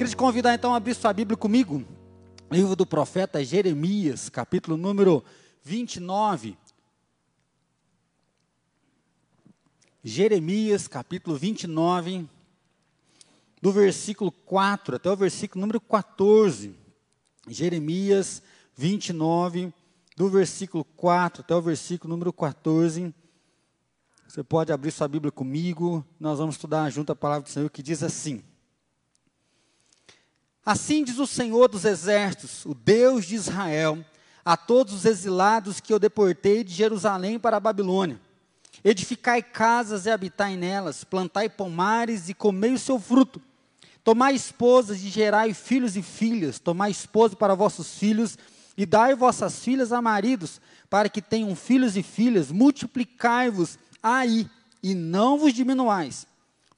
Queria te convidar então a abrir sua Bíblia comigo. Livro do profeta Jeremias, capítulo número 29. Jeremias, capítulo 29, do versículo 4 até o versículo número 14. Jeremias 29, do versículo 4 até o versículo número 14. Você pode abrir sua Bíblia comigo, nós vamos estudar junto a palavra do Senhor que diz assim: Assim diz o Senhor dos Exércitos, o Deus de Israel, a todos os exilados que eu deportei de Jerusalém para a Babilônia: Edificai casas e habitai nelas, plantai pomares e comei o seu fruto. Tomai esposas e gerai filhos e filhas, tomai esposa para vossos filhos e dai vossas filhas a maridos, para que tenham filhos e filhas, multiplicai-vos aí, e não vos diminuais.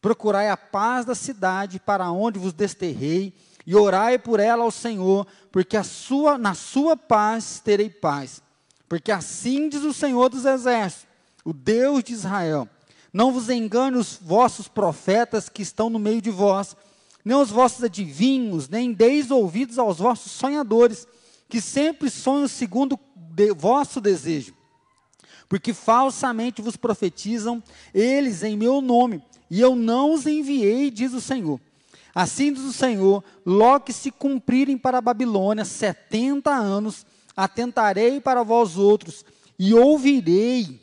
Procurai a paz da cidade para onde vos desterrei, e orai por ela ao Senhor, porque a sua, na sua paz terei paz. Porque assim diz o Senhor dos Exércitos, o Deus de Israel: Não vos engane os vossos profetas que estão no meio de vós, nem os vossos adivinhos, nem deis ouvidos aos vossos sonhadores, que sempre sonham segundo de vosso desejo porque falsamente vos profetizam eles em meu nome, e eu não os enviei, diz o Senhor. Assim diz o Senhor: logo que se cumprirem para a Babilônia setenta anos, atentarei para vós outros, e ouvirei,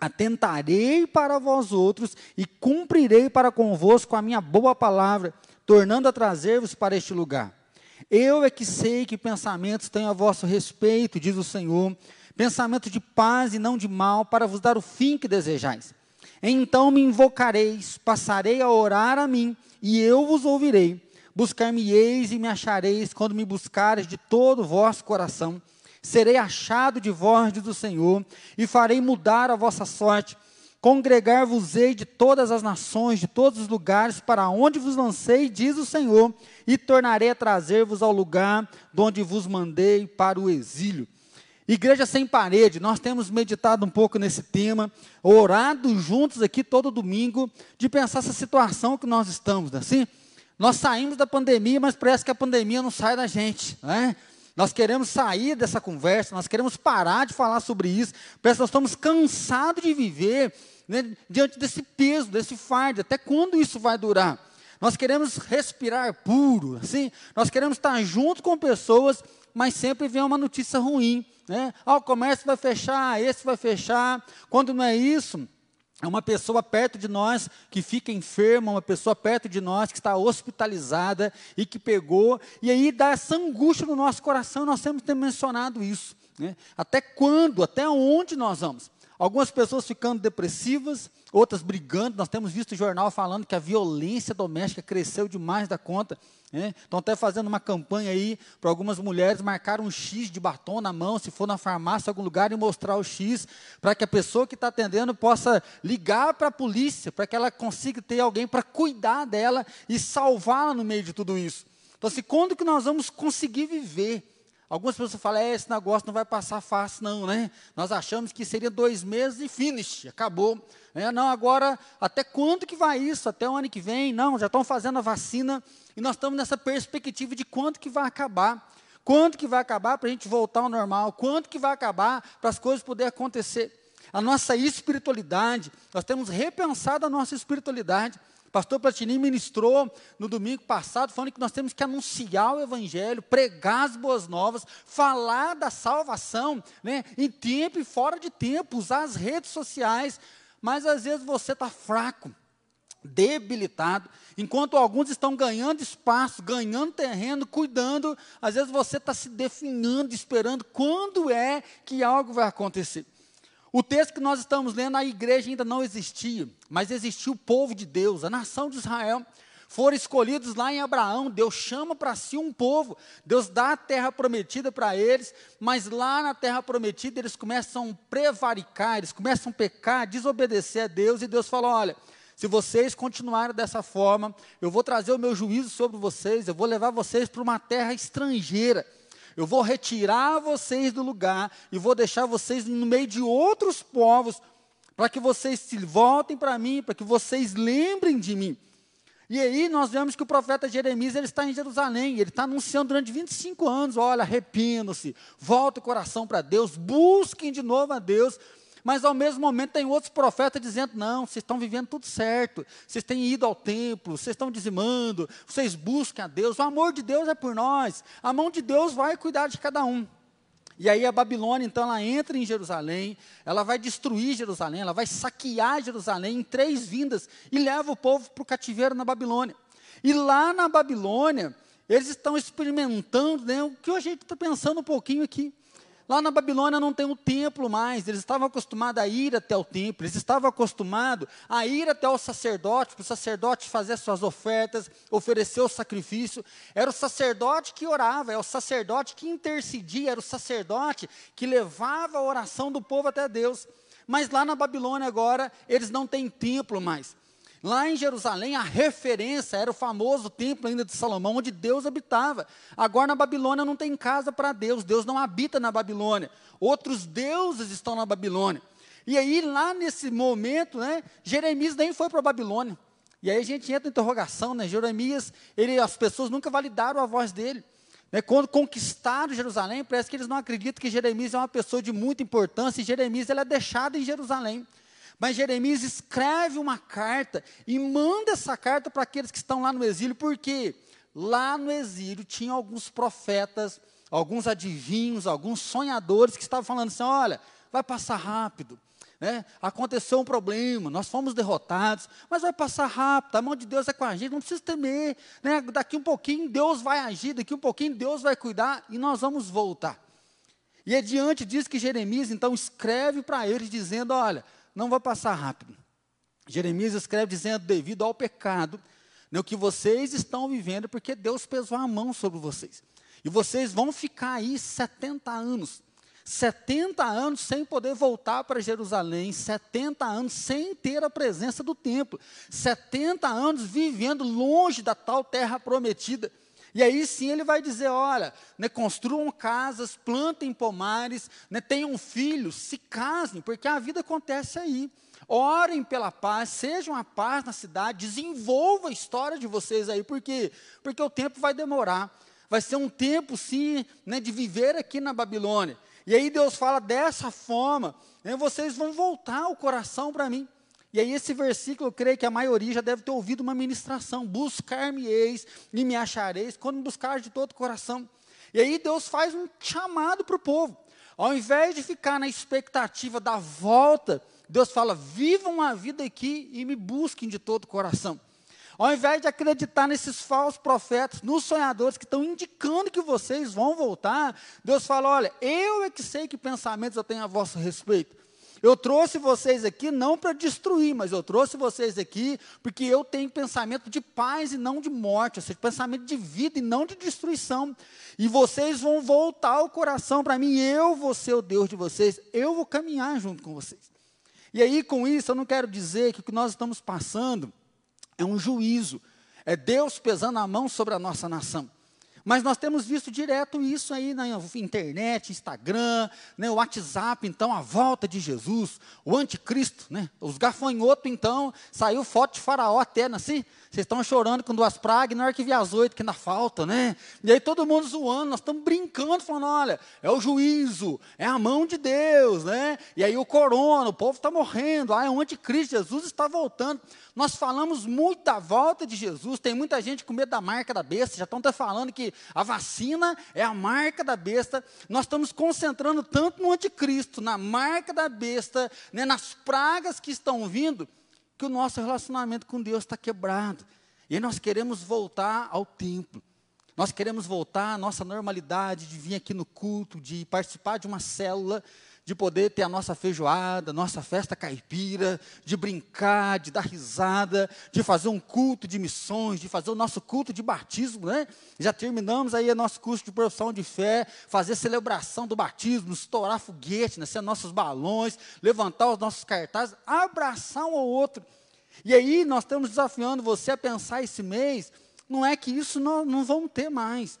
atentarei para vós outros, e cumprirei para convosco a minha boa palavra, tornando a trazer-vos para este lugar. Eu é que sei que pensamentos tenho a vosso respeito, diz o Senhor, pensamento de paz e não de mal, para vos dar o fim que desejais. Então me invocareis, passarei a orar a mim, e eu vos ouvirei. Buscar-me-eis e me achareis quando me buscares de todo o vosso coração. Serei achado de vós, diz o Senhor, e farei mudar a vossa sorte. Congregar-vos-ei de todas as nações, de todos os lugares para onde vos lancei, diz o Senhor, e tornarei a trazer-vos ao lugar de onde vos mandei para o exílio. Igreja sem parede, nós temos meditado um pouco nesse tema, orado juntos aqui todo domingo, de pensar essa situação que nós estamos, né? assim? Nós saímos da pandemia, mas parece que a pandemia não sai da gente, né? Nós queremos sair dessa conversa, nós queremos parar de falar sobre isso, parece que nós estamos cansados de viver né, diante desse peso, desse fardo, até quando isso vai durar? Nós queremos respirar puro, assim, nós queremos estar junto com pessoas, mas sempre vem uma notícia ruim, né? Ah, o comércio vai fechar, esse vai fechar. Quando não é isso, é uma pessoa perto de nós que fica enferma, uma pessoa perto de nós que está hospitalizada e que pegou, e aí dá essa angústia no nosso coração, nós temos que ter mencionado isso. Né? Até quando, até onde nós vamos? Algumas pessoas ficando depressivas, outras brigando. Nós temos visto o jornal falando que a violência doméstica cresceu demais da conta. Né? Estão até fazendo uma campanha aí para algumas mulheres marcar um X de batom na mão, se for na farmácia, algum lugar, e mostrar o X, para que a pessoa que está atendendo possa ligar para a polícia, para que ela consiga ter alguém para cuidar dela e salvá-la no meio de tudo isso. Então, assim, quando que nós vamos conseguir viver? Algumas pessoas falam, é, esse negócio não vai passar fácil, não, né? Nós achamos que seria dois meses e finish, acabou. É, não, agora, até quando que vai isso? Até o ano que vem? Não, já estão fazendo a vacina e nós estamos nessa perspectiva de quando que vai acabar. Quando que vai acabar para a gente voltar ao normal? Quando que vai acabar para as coisas poderem acontecer? A nossa espiritualidade, nós temos repensado a nossa espiritualidade. Pastor Platini ministrou no domingo passado, falando que nós temos que anunciar o Evangelho, pregar as boas novas, falar da salvação, né, em tempo e fora de tempo, usar as redes sociais. Mas às vezes você está fraco, debilitado, enquanto alguns estão ganhando espaço, ganhando terreno, cuidando, às vezes você está se definhando, esperando quando é que algo vai acontecer. O texto que nós estamos lendo, a igreja ainda não existia, mas existia o povo de Deus, a nação de Israel. Foram escolhidos lá em Abraão, Deus chama para si um povo, Deus dá a terra prometida para eles, mas lá na terra prometida eles começam a prevaricar, eles começam a pecar, desobedecer a Deus, e Deus fala: olha, se vocês continuarem dessa forma, eu vou trazer o meu juízo sobre vocês, eu vou levar vocês para uma terra estrangeira. Eu vou retirar vocês do lugar e vou deixar vocês no meio de outros povos, para que vocês se voltem para mim, para que vocês lembrem de mim. E aí nós vemos que o profeta Jeremias ele está em Jerusalém, ele está anunciando durante 25 anos, olha, arrependam-se, volta o coração para Deus, busquem de novo a Deus, mas ao mesmo momento tem outros profetas dizendo: não, vocês estão vivendo tudo certo, vocês têm ido ao templo, vocês estão dizimando, vocês busquem a Deus, o amor de Deus é por nós, a mão de Deus vai cuidar de cada um. E aí a Babilônia, então, ela entra em Jerusalém, ela vai destruir Jerusalém, ela vai saquear Jerusalém em três vindas e leva o povo para o cativeiro na Babilônia. E lá na Babilônia, eles estão experimentando né, o que a gente está pensando um pouquinho aqui. Lá na Babilônia não tem o templo mais, eles estavam acostumados a ir até o templo, eles estavam acostumados a ir até o sacerdote, para o sacerdote fazer suas ofertas, oferecer o sacrifício. Era o sacerdote que orava, era o sacerdote que intercedia, era o sacerdote que levava a oração do povo até Deus. Mas lá na Babilônia agora, eles não têm templo mais. Lá em Jerusalém, a referência era o famoso templo ainda de Salomão, onde Deus habitava. Agora na Babilônia não tem casa para Deus, Deus não habita na Babilônia. Outros deuses estão na Babilônia. E aí, lá nesse momento, né, Jeremias nem foi para a Babilônia. E aí a gente entra em interrogação, né? Jeremias, ele, as pessoas nunca validaram a voz dele. Né, quando conquistaram Jerusalém, parece que eles não acreditam que Jeremias é uma pessoa de muita importância, e Jeremias ele é deixado em Jerusalém. Mas Jeremias escreve uma carta e manda essa carta para aqueles que estão lá no exílio, porque lá no exílio tinha alguns profetas, alguns adivinhos, alguns sonhadores que estavam falando assim: olha, vai passar rápido. Né? Aconteceu um problema, nós fomos derrotados, mas vai passar rápido, a mão de Deus é com a gente, não precisa temer. Né? Daqui um pouquinho Deus vai agir, daqui um pouquinho Deus vai cuidar e nós vamos voltar. E é diante disso que Jeremias então escreve para eles, dizendo: olha, não vai passar rápido. Jeremias escreve dizendo: devido ao pecado, né, o que vocês estão vivendo, porque Deus pesou a mão sobre vocês. E vocês vão ficar aí 70 anos. 70 anos sem poder voltar para Jerusalém, 70 anos sem ter a presença do templo, 70 anos vivendo longe da tal terra prometida. E aí sim ele vai dizer: olha, né, construam casas, plantem pomares, né, tenham filhos, se casem, porque a vida acontece aí. Orem pela paz, sejam a paz na cidade, desenvolva a história de vocês aí, porque porque o tempo vai demorar. Vai ser um tempo, sim, né, de viver aqui na Babilônia. E aí Deus fala dessa forma, né, vocês vão voltar o coração para mim. E aí, esse versículo, eu creio que a maioria já deve ter ouvido uma ministração: Buscar-me-eis e me achareis, quando me buscar de todo o coração. E aí, Deus faz um chamado para o povo. Ao invés de ficar na expectativa da volta, Deus fala: vivam a vida aqui e me busquem de todo o coração. Ao invés de acreditar nesses falsos profetas, nos sonhadores que estão indicando que vocês vão voltar, Deus fala: olha, eu é que sei que pensamentos eu tenho a vosso respeito. Eu trouxe vocês aqui não para destruir, mas eu trouxe vocês aqui porque eu tenho pensamento de paz e não de morte, ou seja, pensamento de vida e não de destruição. E vocês vão voltar o coração para mim, eu vou ser o Deus de vocês, eu vou caminhar junto com vocês. E aí, com isso, eu não quero dizer que o que nós estamos passando é um juízo, é Deus pesando a mão sobre a nossa nação. Mas nós temos visto direto isso aí na internet, Instagram, né, o WhatsApp, então, a volta de Jesus, o anticristo, né, os gafanhotos, então, saiu foto de faraó até, não é assim? Vocês estão chorando com duas pragas, não é que vi as oito que ainda falta, né? E aí todo mundo zoando, nós estamos brincando, falando, olha, é o juízo, é a mão de Deus, né? E aí o corona, o povo está morrendo, ah, é o anticristo, Jesus está voltando. Nós falamos muito da volta de Jesus, tem muita gente com medo da marca da besta, já estão até falando que a vacina é a marca da besta. Nós estamos concentrando tanto no anticristo, na marca da besta, né, nas pragas que estão vindo, que o nosso relacionamento com Deus está quebrado. E nós queremos voltar ao templo. Nós queremos voltar à nossa normalidade de vir aqui no culto, de participar de uma célula, de poder ter a nossa feijoada, nossa festa caipira, de brincar, de dar risada, de fazer um culto de missões, de fazer o nosso culto de batismo, né? Já terminamos aí o nosso curso de profissão de fé, fazer celebração do batismo, estourar foguete, né? ser nossos balões, levantar os nossos cartazes, abraçar um ao outro. E aí nós estamos desafiando você a pensar esse mês, não é que isso não, não vamos ter mais.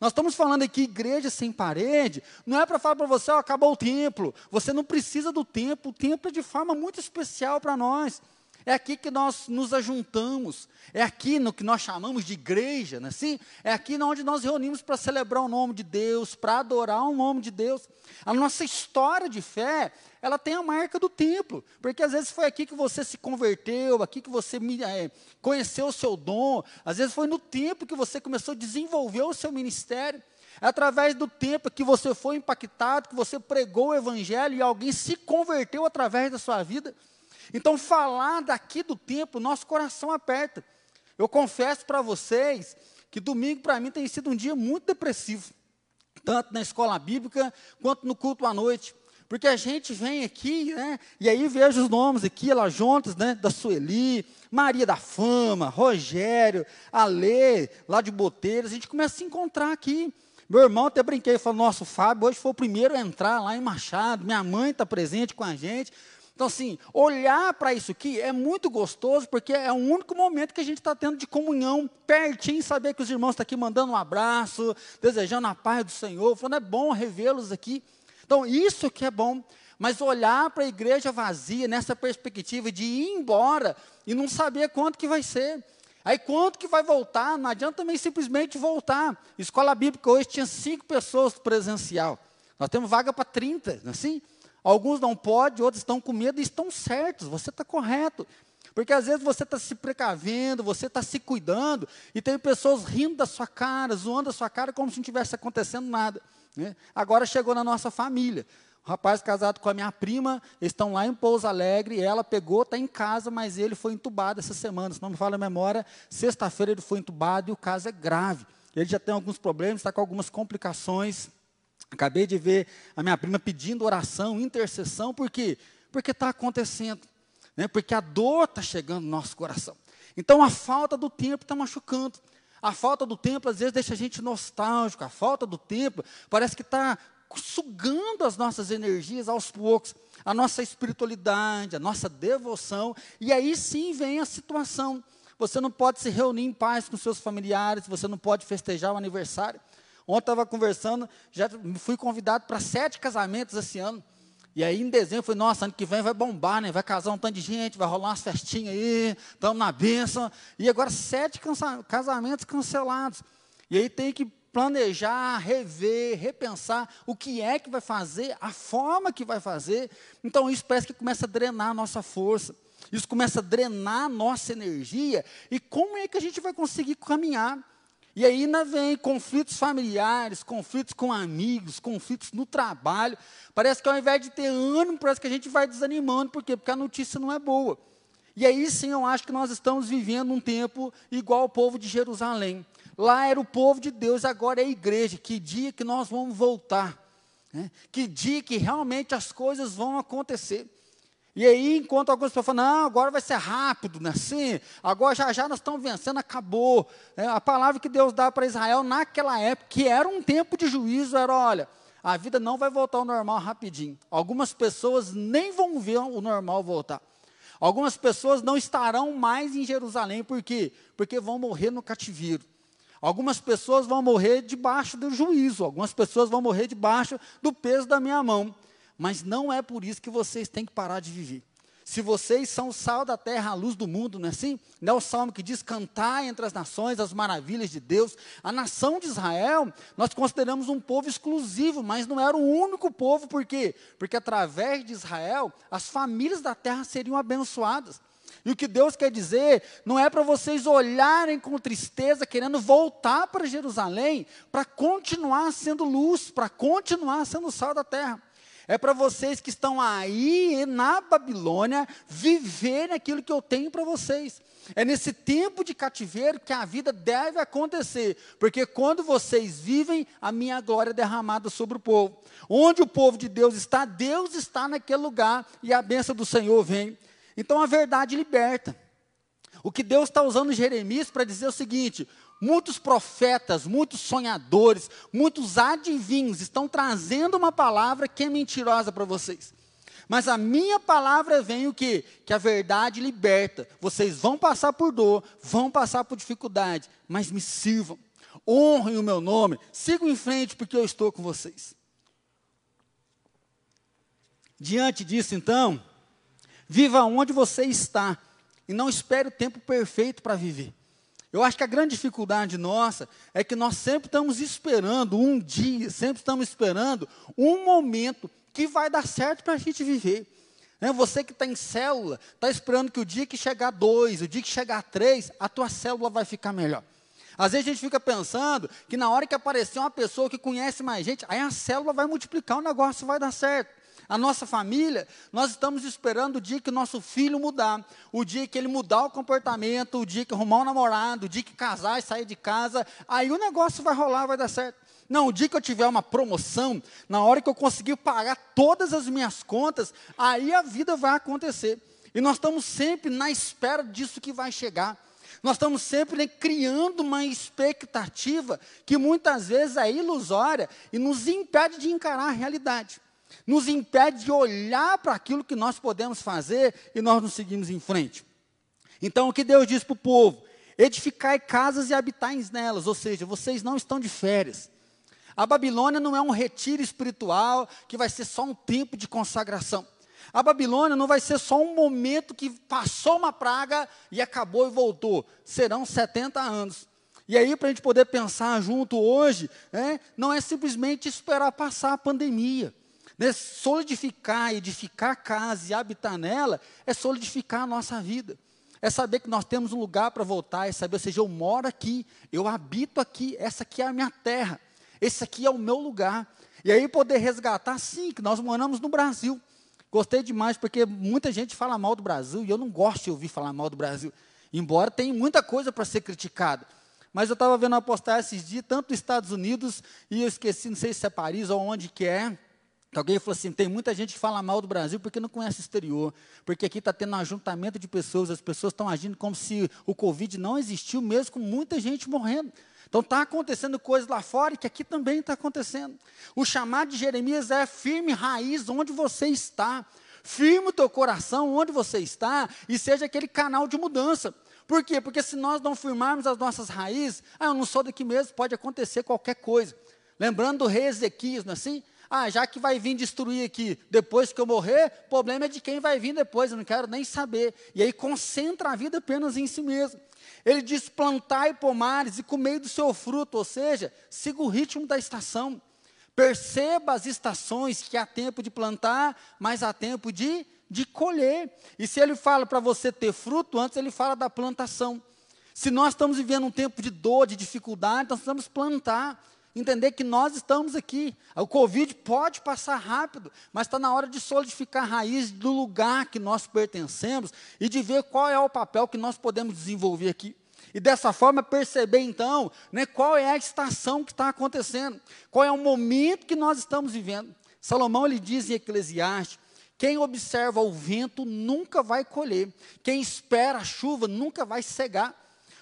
Nós estamos falando aqui igreja sem parede, não é para falar para você, ó, acabou o templo. Você não precisa do templo, o templo é de forma muito especial para nós. É aqui que nós nos ajuntamos. É aqui no que nós chamamos de igreja, não é assim? É aqui onde nós reunimos para celebrar o nome de Deus, para adorar o nome de Deus. A nossa história de fé, ela tem a marca do templo, porque às vezes foi aqui que você se converteu, aqui que você é, conheceu o seu dom, às vezes foi no templo que você começou a desenvolver o seu ministério. É através do tempo que você foi impactado, que você pregou o evangelho e alguém se converteu através da sua vida. Então, falar daqui do templo, nosso coração aperta. Eu confesso para vocês que domingo para mim tem sido um dia muito depressivo, tanto na escola bíblica quanto no culto à noite. Porque a gente vem aqui, né, e aí vejo os nomes aqui, lá juntos, né, da Sueli, Maria da Fama, Rogério, Alê, lá de Boteiras, a gente começa a se encontrar aqui. Meu irmão até brinquei, falou, nossa, o Fábio hoje foi o primeiro a entrar lá em Machado, minha mãe está presente com a gente. Então, assim, olhar para isso aqui é muito gostoso, porque é o único momento que a gente está tendo de comunhão, pertinho, saber que os irmãos estão aqui mandando um abraço, desejando a paz do Senhor, falando, é bom revê-los aqui. Então, isso que é bom. Mas olhar para a igreja vazia, nessa perspectiva de ir embora e não saber quanto que vai ser. Aí quanto que vai voltar? Não adianta também simplesmente voltar. Escola bíblica hoje tinha cinco pessoas presencial. Nós temos vaga para 30, não é assim? Alguns não podem, outros estão com medo e estão certos, você está correto. Porque às vezes você está se precavendo, você está se cuidando, e tem pessoas rindo da sua cara, zoando da sua cara, como se não tivesse acontecendo nada. Né? Agora chegou na nossa família. O rapaz casado com a minha prima, estão lá em Pouso Alegre, ela pegou, está em casa, mas ele foi entubado essa semana. Se não me fala a memória, sexta-feira ele foi entubado e o caso é grave. Ele já tem alguns problemas, está com algumas complicações. Acabei de ver a minha prima pedindo oração, intercessão, por quê? Porque está acontecendo, né? porque a dor está chegando no nosso coração. Então a falta do tempo está machucando. A falta do tempo às vezes deixa a gente nostálgico. A falta do tempo parece que está sugando as nossas energias aos poucos, a nossa espiritualidade, a nossa devoção. E aí sim vem a situação. Você não pode se reunir em paz com seus familiares, você não pode festejar o aniversário. Ontem estava conversando, já fui convidado para sete casamentos esse ano. E aí em dezembro, falei, nossa, ano que vem vai bombar, né? Vai casar um tanto de gente, vai rolar umas festinhas aí, estamos na bênção. E agora sete casamentos cancelados. E aí tem que planejar, rever, repensar o que é que vai fazer, a forma que vai fazer. Então isso parece que começa a drenar a nossa força. Isso começa a drenar a nossa energia. E como é que a gente vai conseguir caminhar? E aí ainda vem conflitos familiares, conflitos com amigos, conflitos no trabalho. Parece que ao invés de ter ânimo, parece que a gente vai desanimando. Por quê? Porque a notícia não é boa. E aí sim eu acho que nós estamos vivendo um tempo igual ao povo de Jerusalém. Lá era o povo de Deus, agora é a igreja. Que dia que nós vamos voltar? Né? Que dia que realmente as coisas vão acontecer? E aí, enquanto algumas pessoas falam, não, agora vai ser rápido, né? Assim, agora já já nós estamos vencendo, acabou. É, a palavra que Deus dá para Israel naquela época, que era um tempo de juízo, era, olha, a vida não vai voltar ao normal rapidinho. Algumas pessoas nem vão ver o normal voltar. Algumas pessoas não estarão mais em Jerusalém, por quê? Porque vão morrer no cativeiro. Algumas pessoas vão morrer debaixo do juízo, algumas pessoas vão morrer debaixo do peso da minha mão. Mas não é por isso que vocês têm que parar de viver. Se vocês são o sal da terra, a luz do mundo, não é assim? Não é o salmo que diz: cantar entre as nações as maravilhas de Deus. A nação de Israel, nós consideramos um povo exclusivo, mas não era o único povo, por quê? Porque através de Israel, as famílias da terra seriam abençoadas. E o que Deus quer dizer não é para vocês olharem com tristeza, querendo voltar para Jerusalém, para continuar sendo luz, para continuar sendo sal da terra. É para vocês que estão aí na Babilônia viverem aquilo que eu tenho para vocês. É nesse tempo de cativeiro que a vida deve acontecer, porque quando vocês vivem, a minha glória é derramada sobre o povo. Onde o povo de Deus está, Deus está naquele lugar e a bênção do Senhor vem. Então a verdade liberta. O que Deus está usando Jeremias para dizer é o seguinte: Muitos profetas, muitos sonhadores, muitos adivinhos estão trazendo uma palavra que é mentirosa para vocês. Mas a minha palavra vem o quê? Que a verdade liberta. Vocês vão passar por dor, vão passar por dificuldade, mas me sirvam. Honrem o meu nome, sigam em frente porque eu estou com vocês. Diante disso, então, viva onde você está e não espere o tempo perfeito para viver. Eu acho que a grande dificuldade nossa é que nós sempre estamos esperando um dia, sempre estamos esperando um momento que vai dar certo para a gente viver. Né? Você que está em célula, está esperando que o dia que chegar dois, o dia que chegar três, a tua célula vai ficar melhor. Às vezes a gente fica pensando que na hora que aparecer uma pessoa que conhece mais gente, aí a célula vai multiplicar, o negócio vai dar certo. A nossa família, nós estamos esperando o dia que nosso filho mudar, o dia que ele mudar o comportamento, o dia que arrumar um namorado, o dia que casar e sair de casa, aí o negócio vai rolar, vai dar certo. Não, o dia que eu tiver uma promoção, na hora que eu conseguir pagar todas as minhas contas, aí a vida vai acontecer. E nós estamos sempre na espera disso que vai chegar. Nós estamos sempre né, criando uma expectativa que muitas vezes é ilusória e nos impede de encarar a realidade nos impede de olhar para aquilo que nós podemos fazer e nós não seguimos em frente. Então, o que Deus diz para o povo? Edificai casas e habitais nelas, ou seja, vocês não estão de férias. A Babilônia não é um retiro espiritual que vai ser só um tempo de consagração. A Babilônia não vai ser só um momento que passou uma praga e acabou e voltou. Serão 70 anos. E aí, para a gente poder pensar junto hoje, é, não é simplesmente esperar passar a pandemia. Né? Solidificar, edificar a casa e habitar nela é solidificar a nossa vida. É saber que nós temos um lugar para voltar, é saber, ou seja, eu moro aqui, eu habito aqui, essa aqui é a minha terra, esse aqui é o meu lugar. E aí poder resgatar, sim, que nós moramos no Brasil. Gostei demais, porque muita gente fala mal do Brasil, e eu não gosto de ouvir falar mal do Brasil, embora tenha muita coisa para ser criticada. Mas eu estava vendo uma postagem esses dias, tanto nos Estados Unidos, e eu esqueci, não sei se é Paris ou onde que é, Alguém falou assim: tem muita gente que fala mal do Brasil porque não conhece o exterior, porque aqui está tendo um ajuntamento de pessoas, as pessoas estão agindo como se o Covid não existiu, mesmo com muita gente morrendo. Então está acontecendo coisas lá fora que aqui também está acontecendo. O chamado de Jeremias é firme raiz onde você está. Firme o teu coração onde você está e seja aquele canal de mudança. Por quê? Porque se nós não firmarmos as nossas raízes, ah, eu não sou daqui mesmo, pode acontecer qualquer coisa. Lembrando do rei Ezequias, não é assim? Ah, já que vai vir destruir aqui depois que eu morrer, o problema é de quem vai vir depois, eu não quero nem saber. E aí concentra a vida apenas em si mesmo. Ele diz: plantai pomares e comei do seu fruto, ou seja, siga o ritmo da estação. Perceba as estações que há tempo de plantar, mas há tempo de, de colher. E se ele fala para você ter fruto, antes ele fala da plantação. Se nós estamos vivendo um tempo de dor, de dificuldade, nós precisamos plantar. Entender que nós estamos aqui. O Covid pode passar rápido, mas está na hora de solidificar a raiz do lugar que nós pertencemos e de ver qual é o papel que nós podemos desenvolver aqui. E dessa forma perceber então né, qual é a estação que está acontecendo, qual é o momento que nós estamos vivendo. Salomão ele diz em Eclesiastes: quem observa o vento nunca vai colher, quem espera a chuva nunca vai cegar.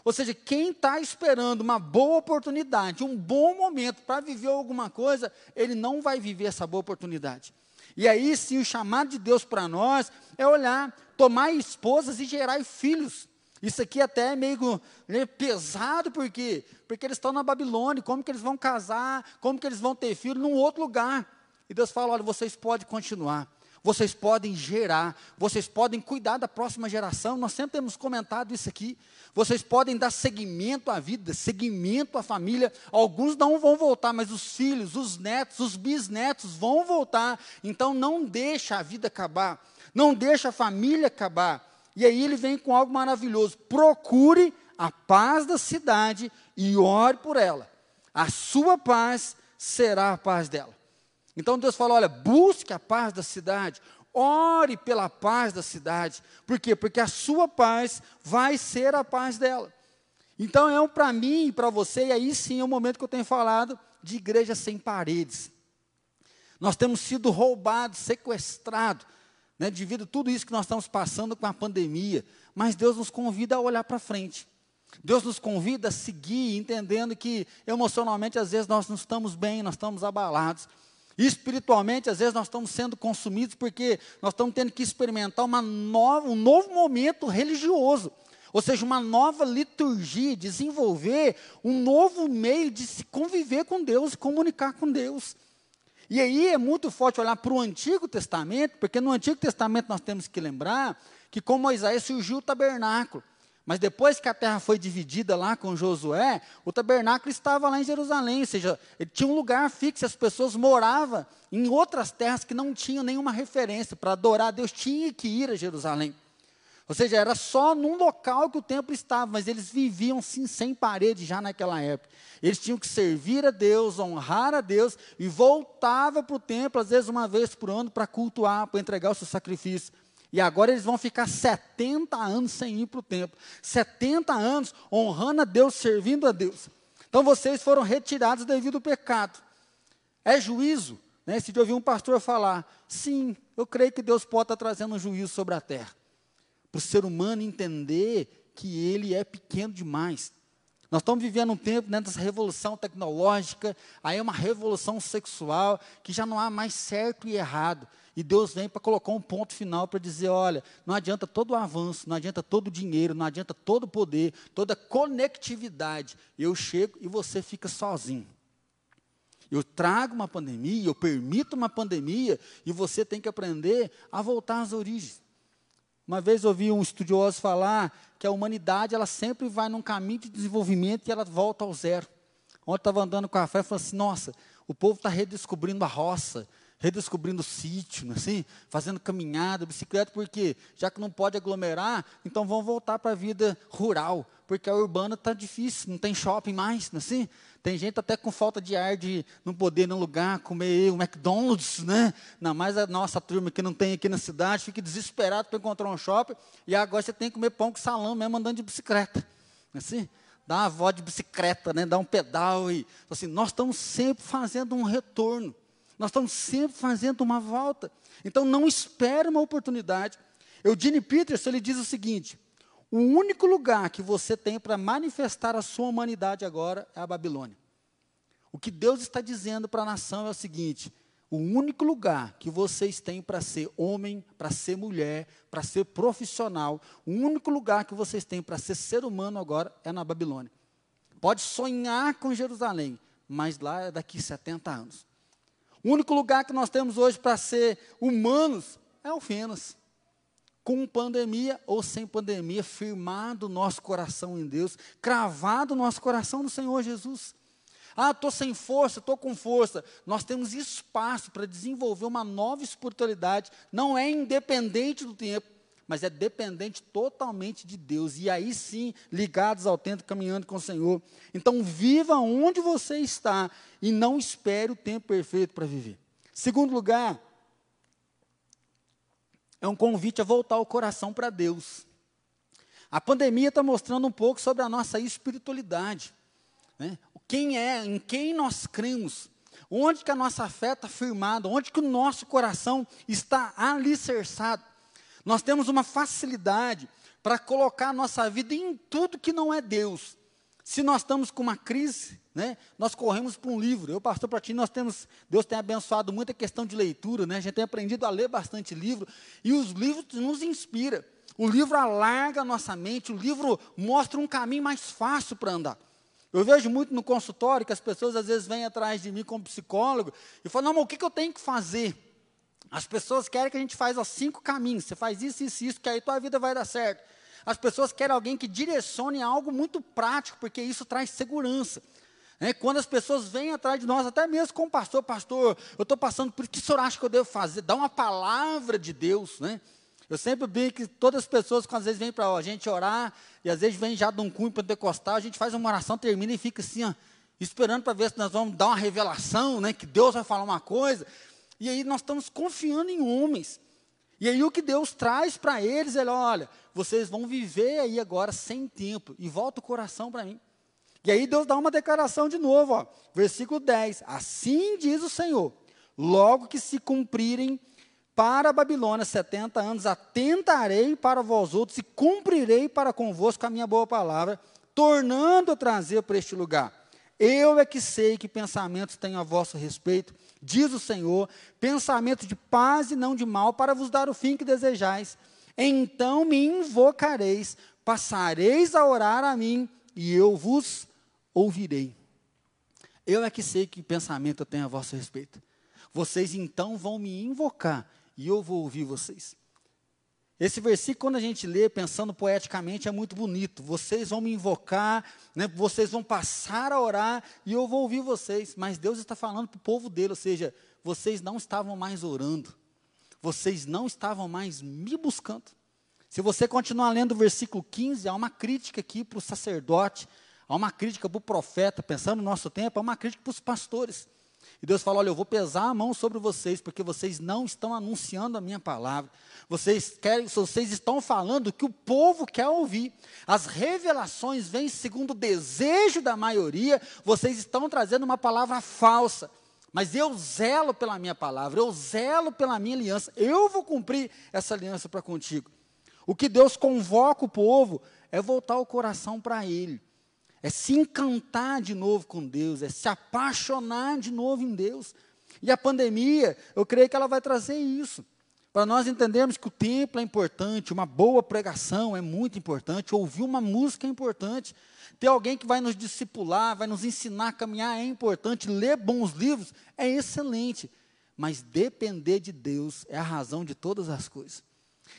Ou seja, quem está esperando uma boa oportunidade, um bom momento para viver alguma coisa, ele não vai viver essa boa oportunidade. E aí sim, o chamado de Deus para nós é olhar, tomar esposas e gerar filhos. Isso aqui até é meio né, pesado, por quê? Porque eles estão na Babilônia, como que eles vão casar, como que eles vão ter filho num outro lugar. E Deus fala, olha, vocês podem continuar vocês podem gerar, vocês podem cuidar da próxima geração. Nós sempre temos comentado isso aqui. Vocês podem dar seguimento à vida, seguimento à família. Alguns não vão voltar, mas os filhos, os netos, os bisnetos vão voltar. Então não deixa a vida acabar, não deixa a família acabar. E aí ele vem com algo maravilhoso. Procure a paz da cidade e ore por ela. A sua paz será a paz dela. Então Deus fala: olha, busque a paz da cidade, ore pela paz da cidade. Por quê? Porque a sua paz vai ser a paz dela. Então é um para mim e para você, e aí sim é o momento que eu tenho falado de igreja sem paredes. Nós temos sido roubados, sequestrados, né, devido a tudo isso que nós estamos passando com a pandemia. Mas Deus nos convida a olhar para frente. Deus nos convida a seguir, entendendo que emocionalmente às vezes nós não estamos bem, nós estamos abalados. Espiritualmente, às vezes nós estamos sendo consumidos porque nós estamos tendo que experimentar uma nova, um novo momento religioso. Ou seja, uma nova liturgia, desenvolver um novo meio de se conviver com Deus, comunicar com Deus. E aí é muito forte olhar para o Antigo Testamento, porque no Antigo Testamento nós temos que lembrar que com Moisés surgiu o tabernáculo. Mas depois que a terra foi dividida lá com Josué, o tabernáculo estava lá em Jerusalém, ou seja, ele tinha um lugar fixo, as pessoas moravam em outras terras que não tinham nenhuma referência. Para adorar a Deus, tinha que ir a Jerusalém. Ou seja, era só num local que o templo estava, mas eles viviam sim sem parede já naquela época. Eles tinham que servir a Deus, honrar a Deus e voltava para o templo, às vezes uma vez por ano, para cultuar, para entregar o seu sacrifício. E agora eles vão ficar 70 anos sem ir para o templo. 70 anos honrando a Deus, servindo a Deus. Então vocês foram retirados devido ao pecado. É juízo. Né? Se eu ouvir um pastor falar, sim, eu creio que Deus pode estar trazendo um juízo sobre a terra para o ser humano entender que ele é pequeno demais. Nós estamos vivendo um tempo né, dessa revolução tecnológica, aí é uma revolução sexual, que já não há mais certo e errado. E Deus vem para colocar um ponto final para dizer: olha, não adianta todo o avanço, não adianta todo o dinheiro, não adianta todo o poder, toda a conectividade. Eu chego e você fica sozinho. Eu trago uma pandemia, eu permito uma pandemia, e você tem que aprender a voltar às origens. Uma vez ouvi um estudioso falar que a humanidade ela sempre vai num caminho de desenvolvimento e ela volta ao zero. Ontem estava andando com a fé e falei assim, nossa, o povo está redescobrindo a roça, redescobrindo o sítio, é assim, fazendo caminhada, bicicleta, porque já que não pode aglomerar, então vão voltar para a vida rural, porque a urbana está difícil, não tem shopping mais, é assim? Tem gente até com falta de ar de não poder no lugar comer o McDonald's, né? Não, mais a nossa turma que não tem aqui na cidade, fica desesperado para encontrar um shopping, e agora você tem que comer pão com salão mesmo andando de bicicleta. É assim? Dá uma volta de bicicleta, né? Dá um pedal e assim, nós estamos sempre fazendo um retorno. Nós estamos sempre fazendo uma volta. Então não espere uma oportunidade. Eugene Peterson ele diz o seguinte: o único lugar que você tem para manifestar a sua humanidade agora é a Babilônia. O que Deus está dizendo para a nação é o seguinte: o único lugar que vocês têm para ser homem, para ser mulher, para ser profissional, o único lugar que vocês têm para ser ser humano agora é na Babilônia. Pode sonhar com Jerusalém, mas lá é daqui 70 anos. O único lugar que nós temos hoje para ser humanos é o Fenas. Com pandemia ou sem pandemia, firmado o nosso coração em Deus, cravado o nosso coração no Senhor Jesus. Ah, estou sem força, estou com força. Nós temos espaço para desenvolver uma nova espiritualidade. Não é independente do tempo, mas é dependente totalmente de Deus. E aí sim, ligados ao tempo, caminhando com o Senhor. Então, viva onde você está e não espere o tempo perfeito para viver. Segundo lugar, é um convite a voltar o coração para Deus. A pandemia está mostrando um pouco sobre a nossa espiritualidade. Né? Quem é, em quem nós cremos, onde que a nossa fé está firmada, onde que o nosso coração está alicerçado. Nós temos uma facilidade para colocar a nossa vida em tudo que não é Deus. Se nós estamos com uma crise, né, nós corremos para um livro. Eu, pastor para ti, nós temos, Deus tem abençoado muita questão de leitura, né? A gente tem aprendido a ler bastante livro e os livros nos inspiram. O livro alarga a nossa mente, o livro mostra um caminho mais fácil para andar. Eu vejo muito no consultório que as pessoas às vezes vêm atrás de mim como psicólogo e falam, não, mas o que, que eu tenho que fazer? As pessoas querem que a gente faça cinco caminhos. Você faz isso, isso, isso, que aí tua vida vai dar certo. As pessoas querem alguém que direcione algo muito prático, porque isso traz segurança. É, quando as pessoas vêm atrás de nós, até mesmo com o pastor, pastor, eu estou passando por isso, o que o senhor acha que eu devo fazer? Dá uma palavra de Deus, né? Eu sempre brinco que todas as pessoas, quando às vezes vêm para a gente orar, e às vezes vem já de um cunho pentecostal, a gente faz uma oração, termina e fica assim, ó, esperando para ver se nós vamos dar uma revelação, né, que Deus vai falar uma coisa. E aí nós estamos confiando em homens. E aí o que Deus traz para eles, ele olha, vocês vão viver aí agora sem tempo e volta o coração para mim. E aí Deus dá uma declaração de novo, ó, versículo 10. Assim diz o Senhor: logo que se cumprirem para a Babilônia 70 anos, atentarei para vós outros e cumprirei para convosco a minha boa palavra, tornando a trazer para este lugar. Eu é que sei que pensamentos tenho a vosso respeito, diz o Senhor, pensamento de paz e não de mal, para vos dar o fim que desejais. Então me invocareis, passareis a orar a mim, e eu vos ouvirei. Eu é que sei que pensamento eu tenho a vosso respeito. Vocês então vão me invocar, e eu vou ouvir vocês. Esse versículo, quando a gente lê, pensando poeticamente, é muito bonito. Vocês vão me invocar, né, vocês vão passar a orar e eu vou ouvir vocês. Mas Deus está falando para o povo dele, ou seja, vocês não estavam mais orando, vocês não estavam mais me buscando. Se você continuar lendo o versículo 15, há uma crítica aqui para o sacerdote, há uma crítica para o profeta, pensando no nosso tempo, há uma crítica para os pastores. E Deus fala: Olha, eu vou pesar a mão sobre vocês, porque vocês não estão anunciando a minha palavra. Vocês querem, vocês estão falando que o povo quer ouvir. As revelações vêm segundo o desejo da maioria. Vocês estão trazendo uma palavra falsa. Mas eu zelo pela minha palavra, eu zelo pela minha aliança. Eu vou cumprir essa aliança para contigo. O que Deus convoca o povo é voltar o coração para Ele é se encantar de novo com Deus, é se apaixonar de novo em Deus. E a pandemia, eu creio que ela vai trazer isso. Para nós entendermos que o templo é importante, uma boa pregação é muito importante, ouvir uma música é importante, ter alguém que vai nos discipular, vai nos ensinar a caminhar é importante, ler bons livros é excelente, mas depender de Deus é a razão de todas as coisas.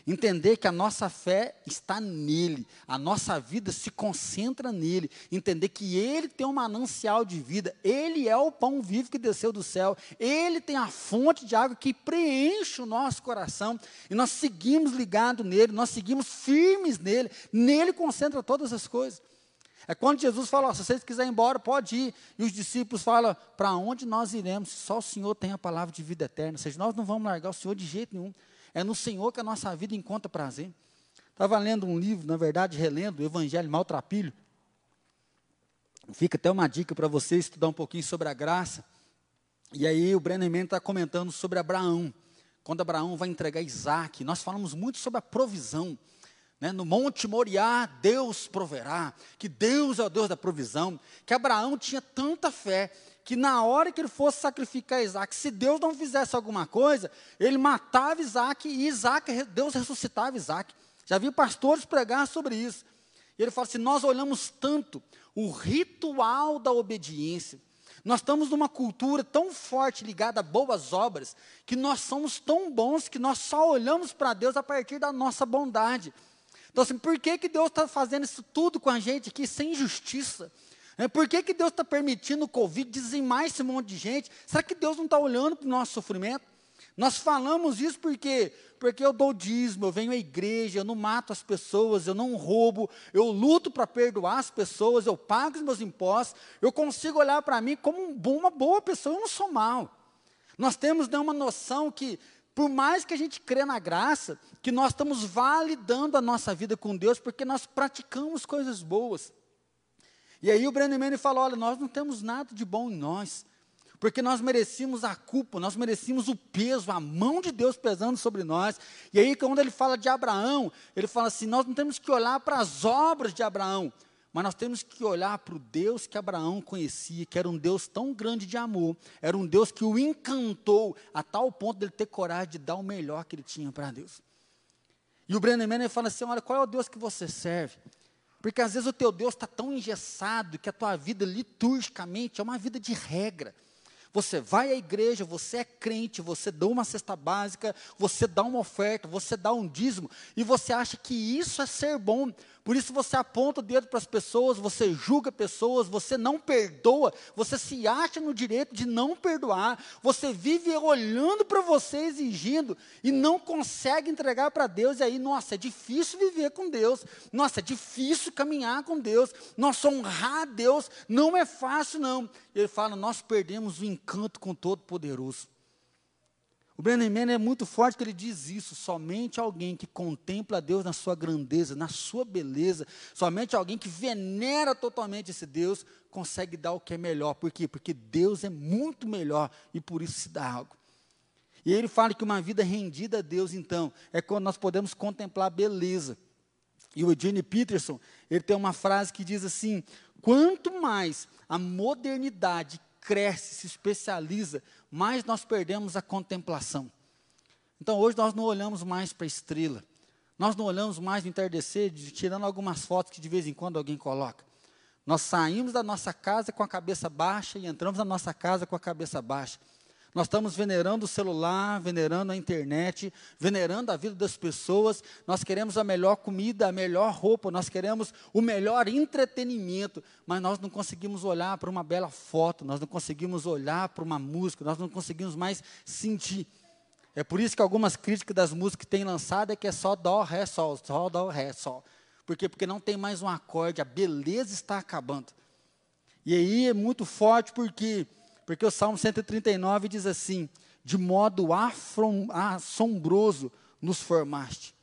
Entender que a nossa fé está nele, a nossa vida se concentra nele. Entender que ele tem um manancial de vida, ele é o pão vivo que desceu do céu, ele tem a fonte de água que preenche o nosso coração. E nós seguimos ligados nele, nós seguimos firmes nele, nele concentra todas as coisas. É quando Jesus fala: se vocês quiserem ir embora, pode ir. E os discípulos falam: para onde nós iremos? Só o Senhor tem a palavra de vida eterna. Ou seja, nós não vamos largar o Senhor de jeito nenhum. É no Senhor que a nossa vida encontra prazer. Estava lendo um livro, na verdade, relendo o Evangelho Maltrapilho. Fica até uma dica para você estudar um pouquinho sobre a graça. E aí o Brennan está comentando sobre Abraão. Quando Abraão vai entregar Isaac, nós falamos muito sobre a provisão. Né? No Monte Moriá, Deus proverá, que Deus é o Deus da provisão, que Abraão tinha tanta fé que na hora que ele fosse sacrificar Isaac, se Deus não fizesse alguma coisa, ele matava Isaac e Isaac, Deus ressuscitava Isaac. Já vi pastores pregar sobre isso. E ele fala assim: nós olhamos tanto o ritual da obediência. Nós estamos numa cultura tão forte ligada a boas obras, que nós somos tão bons que nós só olhamos para Deus a partir da nossa bondade. Então, assim, por que, que Deus está fazendo isso tudo com a gente aqui sem justiça? É, por que, que Deus está permitindo o Covid dizimar esse monte de gente? Será que Deus não está olhando para o nosso sofrimento? Nós falamos isso porque porque eu dou dízimo, eu venho à igreja, eu não mato as pessoas, eu não roubo, eu luto para perdoar as pessoas, eu pago os meus impostos, eu consigo olhar para mim como uma boa pessoa, eu não sou mal. Nós temos né, uma noção que, por mais que a gente crê na graça, que nós estamos validando a nossa vida com Deus porque nós praticamos coisas boas. E aí o Brennan fala: olha, nós não temos nada de bom em nós, porque nós merecíamos a culpa, nós merecíamos o peso, a mão de Deus pesando sobre nós. E aí, quando ele fala de Abraão, ele fala assim: nós não temos que olhar para as obras de Abraão, mas nós temos que olhar para o Deus que Abraão conhecia, que era um Deus tão grande de amor, era um Deus que o encantou a tal ponto dele ter coragem de dar o melhor que ele tinha para Deus. E o Brennan fala assim: olha, qual é o Deus que você serve? Porque às vezes o teu Deus está tão engessado que a tua vida liturgicamente é uma vida de regra. Você vai à igreja, você é crente, você dá uma cesta básica, você dá uma oferta, você dá um dízimo, e você acha que isso é ser bom, por isso você aponta o dedo para as pessoas, você julga pessoas, você não perdoa, você se acha no direito de não perdoar, você vive olhando para você exigindo e não consegue entregar para Deus, e aí, nossa, é difícil viver com Deus, nossa, é difícil caminhar com Deus, nossa, honrar a Deus não é fácil, não. Ele fala, nós perdemos o encanto com Todo-Poderoso. O Brennan Mann é muito forte que ele diz isso. Somente alguém que contempla Deus na sua grandeza, na sua beleza, somente alguém que venera totalmente esse Deus, consegue dar o que é melhor. Por quê? Porque Deus é muito melhor e por isso se dá algo. E ele fala que uma vida rendida a Deus, então, é quando nós podemos contemplar a beleza. E o Eugene Peterson, ele tem uma frase que diz assim: quanto mais a modernidade cresce, se especializa, mais nós perdemos a contemplação. Então hoje nós não olhamos mais para a estrela, nós não olhamos mais no entardecer, tirando algumas fotos que de vez em quando alguém coloca. Nós saímos da nossa casa com a cabeça baixa e entramos na nossa casa com a cabeça baixa. Nós estamos venerando o celular, venerando a internet, venerando a vida das pessoas. Nós queremos a melhor comida, a melhor roupa, nós queremos o melhor entretenimento, mas nós não conseguimos olhar para uma bela foto, nós não conseguimos olhar para uma música, nós não conseguimos mais sentir. É por isso que algumas críticas das músicas que tem lançado é que é só dó, ré, sol, só dó, ré, sol. Por quê? Porque não tem mais um acorde, a beleza está acabando. E aí é muito forte porque porque o Salmo 139 diz assim: De modo assombroso nos formaste.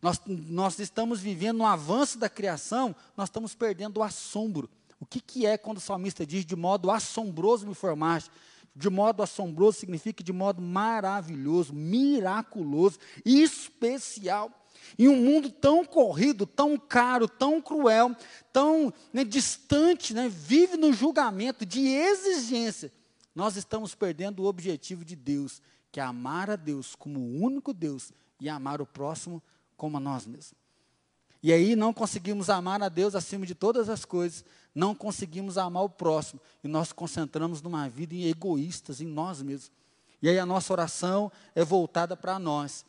Nós, nós estamos vivendo um avanço da criação, nós estamos perdendo o assombro. O que, que é quando o salmista diz de modo assombroso me formaste? De modo assombroso significa de modo maravilhoso, miraculoso, especial. Em um mundo tão corrido, tão caro, tão cruel, tão né, distante, né, vive no julgamento de exigência nós estamos perdendo o objetivo de Deus, que é amar a Deus como o único Deus e amar o próximo como a nós mesmos. E aí não conseguimos amar a Deus acima de todas as coisas, não conseguimos amar o próximo, e nós concentramos numa vida em egoístas, em nós mesmos. E aí a nossa oração é voltada para nós.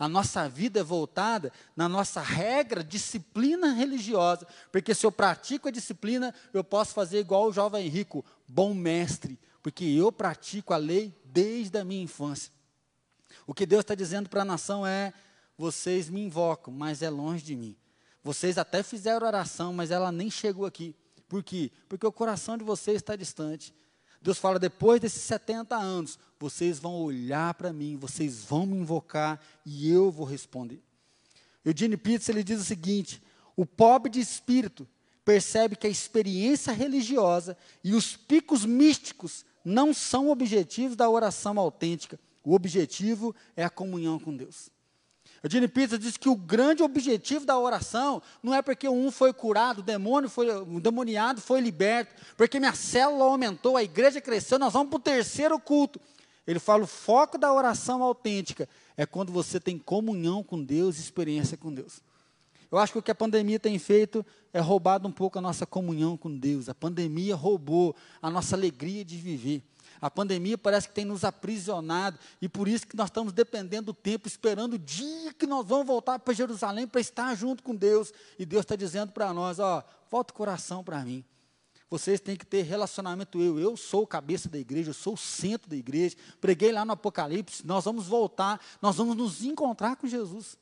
A nossa vida é voltada na nossa regra, disciplina religiosa. Porque se eu pratico a disciplina, eu posso fazer igual o jovem rico, bom mestre, porque eu pratico a lei desde a minha infância. O que Deus está dizendo para a nação é: vocês me invocam, mas é longe de mim. Vocês até fizeram oração, mas ela nem chegou aqui. Por quê? Porque o coração de vocês está distante. Deus fala: depois desses 70 anos, vocês vão olhar para mim, vocês vão me invocar e eu vou responder. Eugene Pitts ele diz o seguinte: o pobre de espírito percebe que a experiência religiosa e os picos místicos não são objetivos da oração autêntica. O objetivo é a comunhão com Deus. A Gene Pizza diz que o grande objetivo da oração não é porque um foi curado, o demônio foi, o demoniado foi liberto, porque minha célula aumentou, a igreja cresceu, nós vamos para o terceiro culto. Ele fala: o foco da oração autêntica é quando você tem comunhão com Deus, experiência com Deus. Eu acho que o que a pandemia tem feito é roubado um pouco a nossa comunhão com Deus. A pandemia roubou a nossa alegria de viver. A pandemia parece que tem nos aprisionado e por isso que nós estamos dependendo do tempo, esperando o dia que nós vamos voltar para Jerusalém para estar junto com Deus. E Deus está dizendo para nós: ó, volta o coração para mim. Vocês têm que ter relacionamento eu. Eu sou o cabeça da igreja, eu sou o centro da igreja. Preguei lá no Apocalipse. Nós vamos voltar, nós vamos nos encontrar com Jesus.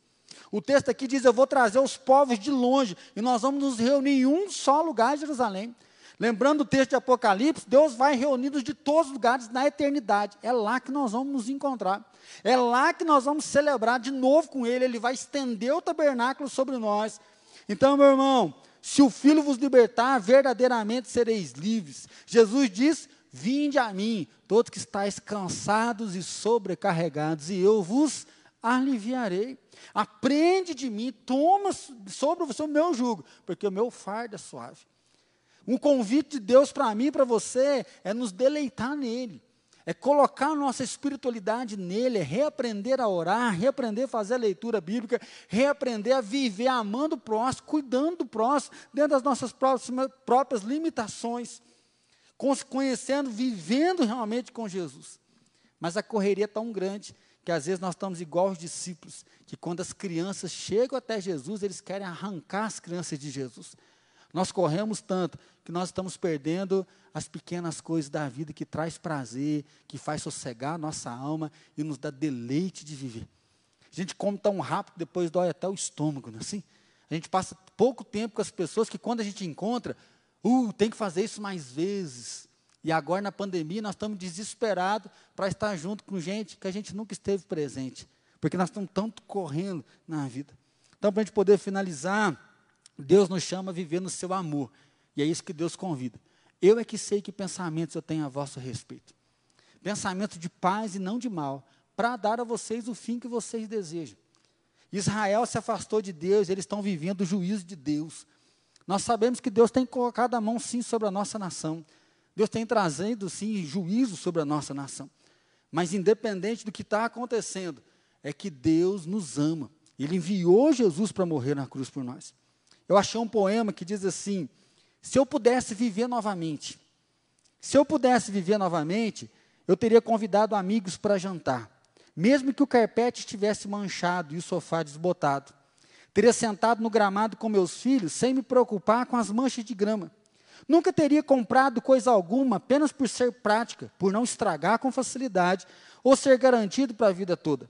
O texto aqui diz: Eu vou trazer os povos de longe, e nós vamos nos reunir em um só lugar Jerusalém. Lembrando o texto de Apocalipse, Deus vai reunidos de todos os lugares na eternidade. É lá que nós vamos nos encontrar. É lá que nós vamos celebrar de novo com Ele. Ele vai estender o tabernáculo sobre nós. Então, meu irmão, se o Filho vos libertar, verdadeiramente sereis livres. Jesus diz: Vinde a mim, todos que estáis cansados e sobrecarregados, e eu vos aliviarei. Aprende de mim, toma sobre você o meu jugo, porque o meu fardo é suave. Um convite de Deus para mim e para você é nos deleitar nele. É colocar nossa espiritualidade nele, é reaprender a orar, reaprender a fazer a leitura bíblica, reaprender a viver amando o próximo, cuidando do próximo, dentro das nossas próximas, próprias limitações, conhecendo, vivendo realmente com Jesus. Mas a correria é tão grande que às vezes nós estamos igual os discípulos, que quando as crianças chegam até Jesus, eles querem arrancar as crianças de Jesus. Nós corremos tanto que nós estamos perdendo as pequenas coisas da vida que traz prazer, que faz sossegar a nossa alma e nos dá deleite de viver. A gente come tão rápido, depois dói até o estômago, não é assim? A gente passa pouco tempo com as pessoas que quando a gente encontra, uh, tem que fazer isso mais vezes. E agora na pandemia nós estamos desesperados para estar junto com gente que a gente nunca esteve presente, porque nós estamos tanto correndo na vida. Então, para a gente poder finalizar, Deus nos chama a viver no seu amor, e é isso que Deus convida. Eu é que sei que pensamentos eu tenho a vosso respeito. Pensamentos de paz e não de mal, para dar a vocês o fim que vocês desejam. Israel se afastou de Deus, eles estão vivendo o juízo de Deus. Nós sabemos que Deus tem colocado a mão sim sobre a nossa nação. Deus tem trazendo, sim, juízo sobre a nossa nação. Mas, independente do que está acontecendo, é que Deus nos ama. Ele enviou Jesus para morrer na cruz por nós. Eu achei um poema que diz assim: se eu pudesse viver novamente, se eu pudesse viver novamente, eu teria convidado amigos para jantar, mesmo que o carpete estivesse manchado e o sofá desbotado. Teria sentado no gramado com meus filhos sem me preocupar com as manchas de grama. Nunca teria comprado coisa alguma apenas por ser prática, por não estragar com facilidade ou ser garantido para a vida toda.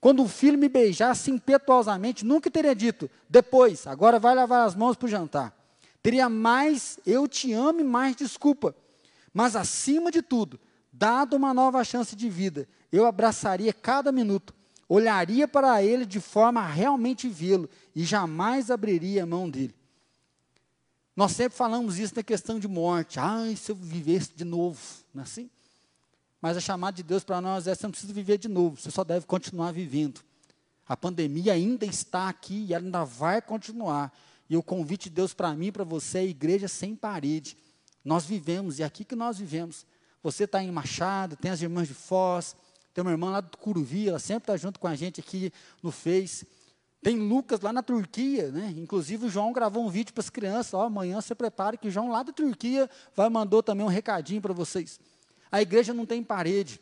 Quando o filho me beijasse impetuosamente, nunca teria dito, depois, agora vai lavar as mãos para o jantar. Teria mais, eu te amo e mais desculpa. Mas acima de tudo, dado uma nova chance de vida, eu abraçaria cada minuto, olharia para ele de forma a realmente vê-lo e jamais abriria a mão dele. Nós sempre falamos isso na questão de morte. Ai, se eu vivesse de novo, não é assim? Mas a chamada de Deus para nós é: você não precisa viver de novo, você só deve continuar vivendo. A pandemia ainda está aqui e ela ainda vai continuar. E o convite de Deus para mim e para você é igreja sem parede. Nós vivemos, e é aqui que nós vivemos. Você está em Machado, tem as irmãs de Foz, tem uma irmã lá do Curuvi, ela sempre está junto com a gente aqui no Face. Tem Lucas lá na Turquia, né? Inclusive o João gravou um vídeo para as crianças. Ó, amanhã você prepare que o João lá da Turquia vai mandou também um recadinho para vocês. A igreja não tem parede.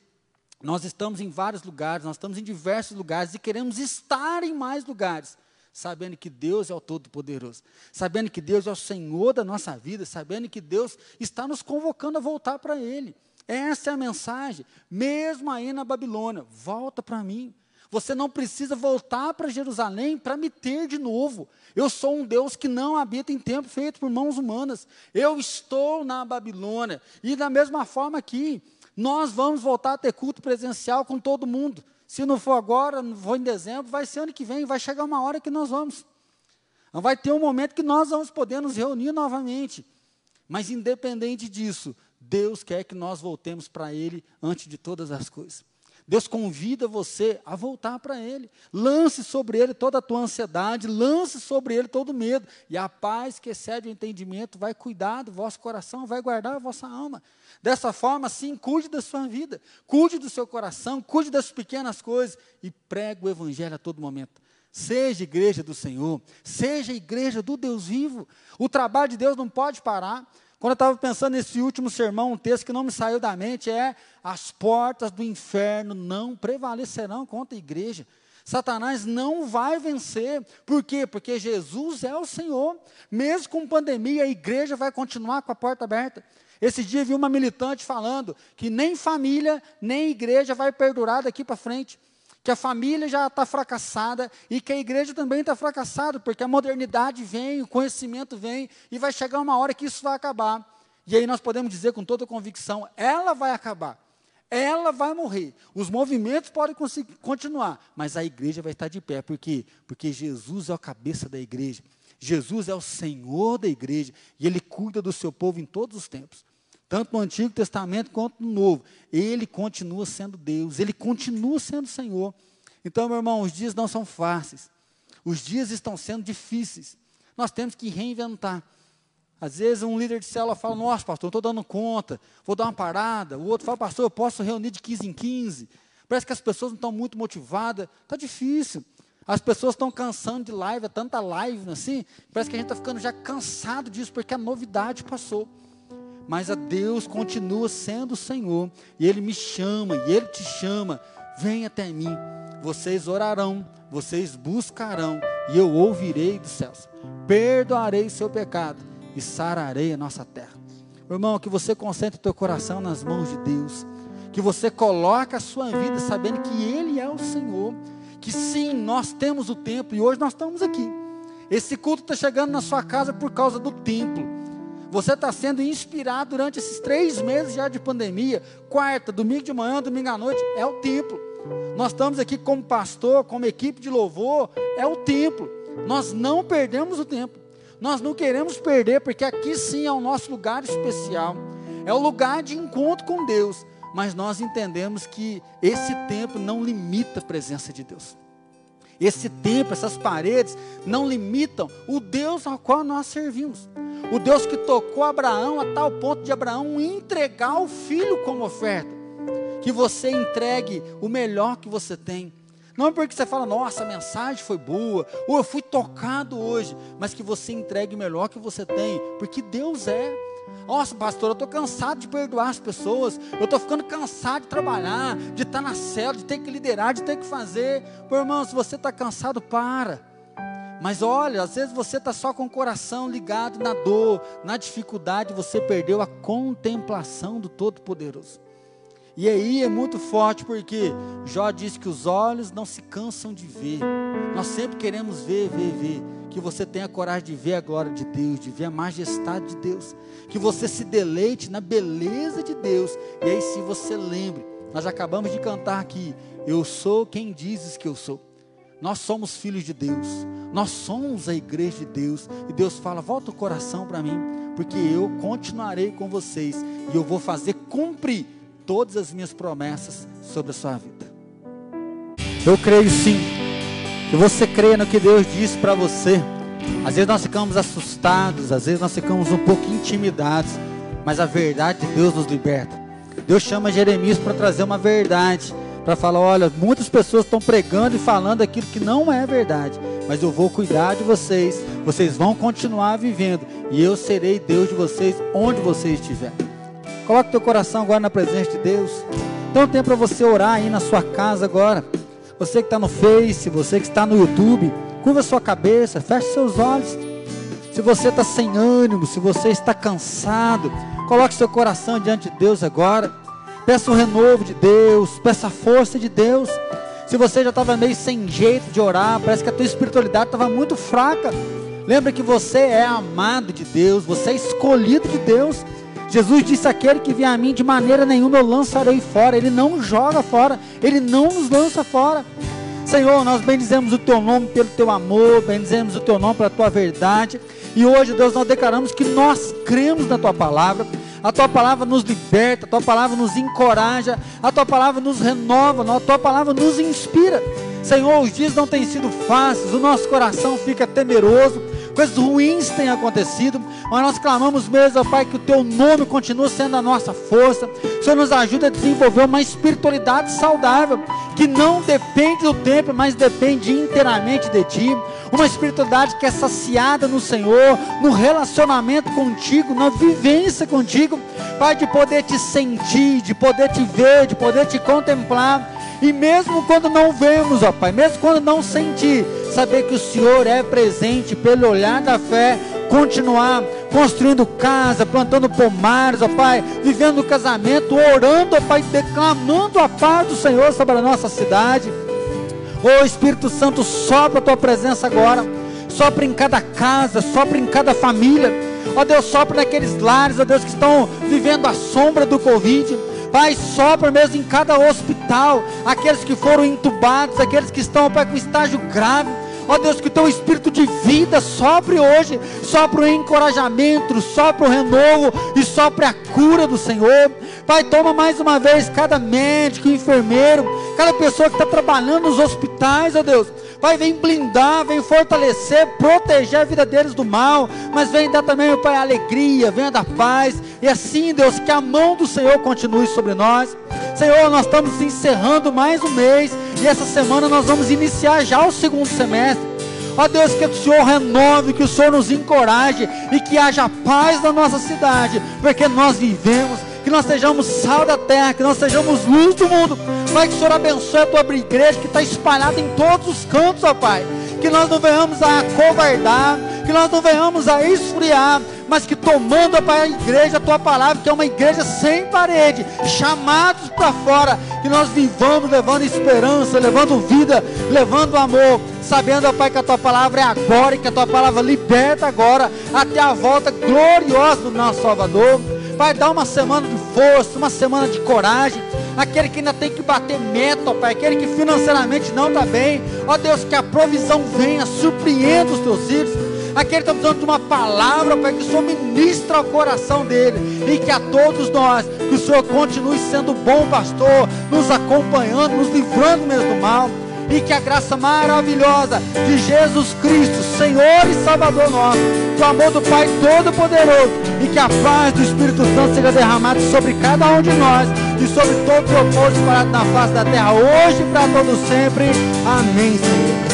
Nós estamos em vários lugares, nós estamos em diversos lugares e queremos estar em mais lugares, sabendo que Deus é o Todo-Poderoso, sabendo que Deus é o Senhor da nossa vida, sabendo que Deus está nos convocando a voltar para Ele. Essa é a mensagem, mesmo aí na Babilônia, volta para mim. Você não precisa voltar para Jerusalém para me ter de novo. Eu sou um Deus que não habita em templo feito por mãos humanas. Eu estou na Babilônia. E da mesma forma aqui, nós vamos voltar a ter culto presencial com todo mundo. Se não for agora, não for em dezembro, vai ser ano que vem, vai chegar uma hora que nós vamos. Vai ter um momento que nós vamos poder nos reunir novamente. Mas independente disso, Deus quer que nós voltemos para Ele antes de todas as coisas. Deus convida você a voltar para Ele. Lance sobre Ele toda a tua ansiedade, lance sobre Ele todo o medo. E a paz que excede o entendimento vai cuidar do vosso coração, vai guardar a vossa alma. Dessa forma, sim, cuide da sua vida, cuide do seu coração, cuide das pequenas coisas e pregue o Evangelho a todo momento. Seja igreja do Senhor, seja igreja do Deus vivo. O trabalho de Deus não pode parar. Quando eu estava pensando nesse último sermão, um texto que não me saiu da mente é: as portas do inferno não prevalecerão contra a igreja. Satanás não vai vencer. Por quê? Porque Jesus é o Senhor. Mesmo com pandemia, a igreja vai continuar com a porta aberta. Esse dia vi uma militante falando que nem família, nem igreja vai perdurar daqui para frente que a família já está fracassada e que a igreja também está fracassada, porque a modernidade vem, o conhecimento vem e vai chegar uma hora que isso vai acabar. E aí nós podemos dizer com toda convicção: ela vai acabar, ela vai morrer. Os movimentos podem continuar, mas a igreja vai estar de pé. Por quê? Porque Jesus é a cabeça da igreja. Jesus é o Senhor da igreja e Ele cuida do seu povo em todos os tempos tanto no Antigo Testamento quanto no Novo. Ele continua sendo Deus, ele continua sendo Senhor. Então, meu irmão, os dias não são fáceis. Os dias estão sendo difíceis. Nós temos que reinventar. Às vezes um líder de célula fala, nossa, pastor, não estou dando conta, vou dar uma parada. O outro fala, pastor, eu posso reunir de 15 em 15. Parece que as pessoas não estão muito motivadas. Está difícil. As pessoas estão cansando de live, é tanta live assim. Parece que a gente está ficando já cansado disso, porque a novidade passou mas a Deus continua sendo o Senhor, e Ele me chama, e Ele te chama, vem até mim, vocês orarão, vocês buscarão, e eu ouvirei dos céus, perdoarei seu pecado, e sararei a nossa terra. Irmão, que você concentre o teu coração nas mãos de Deus, que você coloque a sua vida sabendo que Ele é o Senhor, que sim, nós temos o templo, e hoje nós estamos aqui, esse culto está chegando na sua casa por causa do templo, você está sendo inspirado durante esses três meses já de pandemia, quarta, domingo de manhã, domingo à noite, é o templo. Nós estamos aqui como pastor, como equipe de louvor, é o templo. Nós não perdemos o templo. Nós não queremos perder, porque aqui sim é o nosso lugar especial. É o lugar de encontro com Deus. Mas nós entendemos que esse tempo não limita a presença de Deus. Esse templo, essas paredes, não limitam o Deus ao qual nós servimos. O Deus que tocou Abraão a tal ponto de Abraão entregar o filho como oferta. Que você entregue o melhor que você tem. Não é porque você fala, nossa, a mensagem foi boa, ou eu fui tocado hoje, mas que você entregue o melhor que você tem, porque Deus é. Nossa, pastor, eu estou cansado de perdoar as pessoas. Eu estou ficando cansado de trabalhar, de estar na cela, de ter que liderar, de ter que fazer. Meu irmão, se você está cansado, para. Mas olha, às vezes você está só com o coração ligado na dor, na dificuldade, você perdeu a contemplação do Todo-Poderoso. E aí é muito forte porque Jó diz que os olhos não se cansam de ver. Nós sempre queremos ver, ver, ver. Que você tenha coragem de ver a glória de Deus, de ver a majestade de Deus. Que você se deleite na beleza de Deus. E aí, se você lembre, nós acabamos de cantar aqui: Eu sou quem dizes que eu sou. Nós somos filhos de Deus. Nós somos a igreja de Deus. E Deus fala: volta o coração para mim, porque eu continuarei com vocês e eu vou fazer cumprir todas as minhas promessas sobre a sua vida. Eu creio sim. Que você creia no que Deus diz para você. Às vezes nós ficamos assustados, às vezes nós ficamos um pouco intimidados, mas a verdade de Deus nos liberta. Deus chama Jeremias para trazer uma verdade para falar: olha, muitas pessoas estão pregando e falando aquilo que não é verdade, mas eu vou cuidar de vocês, vocês vão continuar vivendo e eu serei Deus de vocês onde você estiver. Coloque teu coração agora na presença de Deus. Então tem para você orar aí na sua casa agora. Você que está no Face, você que está no YouTube, curva sua cabeça, feche seus olhos. Se você está sem ânimo, se você está cansado, coloque seu coração diante de Deus agora. Peça o renovo de Deus, peça a força de Deus. Se você já estava meio sem jeito de orar, parece que a tua espiritualidade estava muito fraca. Lembra que você é amado de Deus, você é escolhido de Deus. Jesus disse: Aquele que vier a mim, de maneira nenhuma eu lançarei fora. Ele não joga fora, ele não nos lança fora. Senhor, nós bendizemos o teu nome pelo teu amor, bendizemos o teu nome pela tua verdade. E hoje, Deus, nós declaramos que nós cremos na tua palavra a tua palavra nos liberta, a tua palavra nos encoraja, a tua palavra nos renova, a tua palavra nos inspira. Senhor, os dias não têm sido fáceis, o nosso coração fica temeroso, coisas ruins têm acontecido, mas nós clamamos mesmo, Pai, que o Teu nome continue sendo a nossa força. O Senhor nos ajuda a desenvolver uma espiritualidade saudável, que não depende do tempo, mas depende inteiramente de Ti. Uma espiritualidade que é saciada no Senhor, no relacionamento contigo, na vivência contigo, Pai, de poder te sentir, de poder te ver, de poder te contemplar. E mesmo quando não vemos, ó Pai, mesmo quando não sentir, saber que o Senhor é presente pelo olhar da fé, continuar construindo casa, plantando pomares, ó Pai, vivendo o casamento, orando, ó Pai, declamando a paz do Senhor sobre a nossa cidade. Ô Espírito Santo, sopra a tua presença agora, sopra em cada casa, sopra em cada família. Ó Deus, sopra naqueles lares, ó Deus, que estão vivendo a sombra do Covid. Pai, sopra mesmo em cada hospital, aqueles que foram entubados, aqueles que estão, com estágio grave. Ó Deus, que o teu espírito de vida sopre hoje, sopre o encorajamento, sopre o renovo e sopre a cura do Senhor. Pai, toma mais uma vez cada médico, enfermeiro, cada pessoa que está trabalhando nos hospitais, ó Deus. Pai, vem blindar, vem fortalecer, proteger a vida deles do mal, mas vem dar também, Pai, alegria, venha dar paz, e assim, Deus, que a mão do Senhor continue sobre nós. Senhor, nós estamos encerrando mais um mês, e essa semana nós vamos iniciar já o segundo semestre. Ó Deus, que o Senhor renove, que o Senhor nos encoraje e que haja paz na nossa cidade, porque nós vivemos que nós sejamos sal da terra, que nós sejamos luz do mundo. Pai, que o Senhor abençoe a tua igreja que está espalhada em todos os cantos, ó Pai. Que nós não venhamos a covardar, que nós não venhamos a esfriar, mas que tomando a igreja a tua palavra, que é uma igreja sem parede, chamados para fora, que nós vivamos levando esperança, levando vida, levando amor, sabendo, ó Pai, que a tua palavra é agora e que a tua palavra liberta agora, até a volta gloriosa do nosso Salvador. Pai, dá uma semana de força, uma semana de coragem. Aquele que ainda tem que bater meta, Pai, aquele que financeiramente não está bem. Ó Deus, que a provisão venha, surpreenda os teus filhos. Aquele que está precisando de uma palavra, Pai, que o Senhor ministra ao coração dele. E que a todos nós, que o Senhor continue sendo bom pastor, nos acompanhando, nos livrando mesmo do mal e que a graça maravilhosa de Jesus Cristo, Senhor e Salvador nosso, o amor do Pai Todo-Poderoso e que a paz do Espírito Santo seja derramada sobre cada um de nós e sobre todo o propósito parado na face da terra, hoje e para todos sempre. Amém, Senhor.